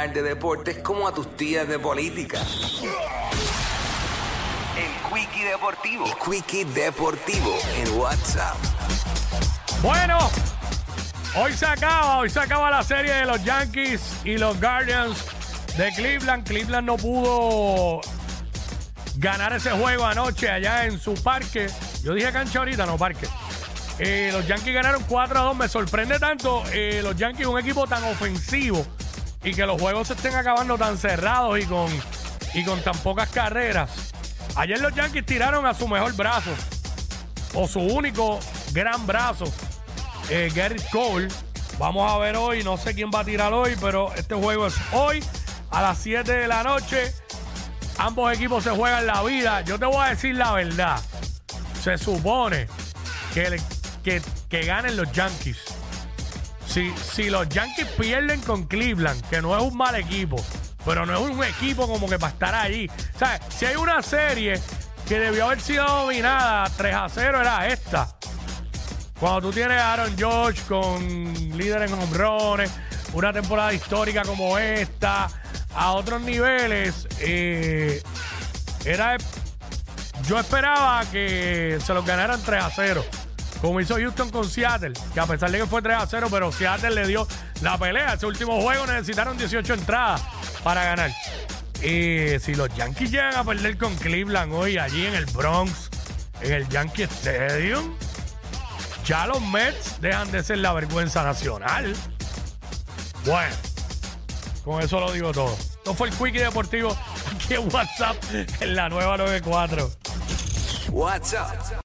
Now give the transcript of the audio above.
hablar de deportes como a tus tías de política. El Quickie Deportivo. El Quickie Deportivo en WhatsApp. Bueno, hoy se acaba, hoy se acaba la serie de los Yankees y los Guardians de Cleveland. Cleveland no pudo ganar ese juego anoche allá en su parque. Yo dije cancha ahorita, no parque. Eh, los Yankees ganaron 4 a 2. Me sorprende tanto eh, los Yankees, un equipo tan ofensivo y que los juegos se estén acabando tan cerrados y con, y con tan pocas carreras. Ayer los Yankees tiraron a su mejor brazo o su único gran brazo, eh, Garrett Cole. Vamos a ver hoy, no sé quién va a tirar hoy, pero este juego es hoy a las 7 de la noche. Ambos equipos se juegan la vida. Yo te voy a decir la verdad. Se supone que, que ganen los Yankees. Si, si los Yankees pierden con Cleveland, que no es un mal equipo, pero no es un equipo como que para estar ahí. O sea, si hay una serie que debió haber sido dominada 3 a 0, era esta. Cuando tú tienes a Aaron George con líder en hombrones, una temporada histórica como esta, a otros niveles, eh, era yo esperaba que se los ganaran 3 a 0. Como hizo Houston con Seattle, que a pesar de que fue 3 a 0, pero Seattle le dio la pelea. Ese último juego necesitaron 18 entradas para ganar. Y si los Yankees llegan a perder con Cleveland hoy allí en el Bronx, en el Yankee Stadium, ya los Mets dejan de ser la vergüenza nacional. Bueno, con eso lo digo todo. Esto fue el Quickie Deportivo aquí en WhatsApp en la nueva 94. WhatsApp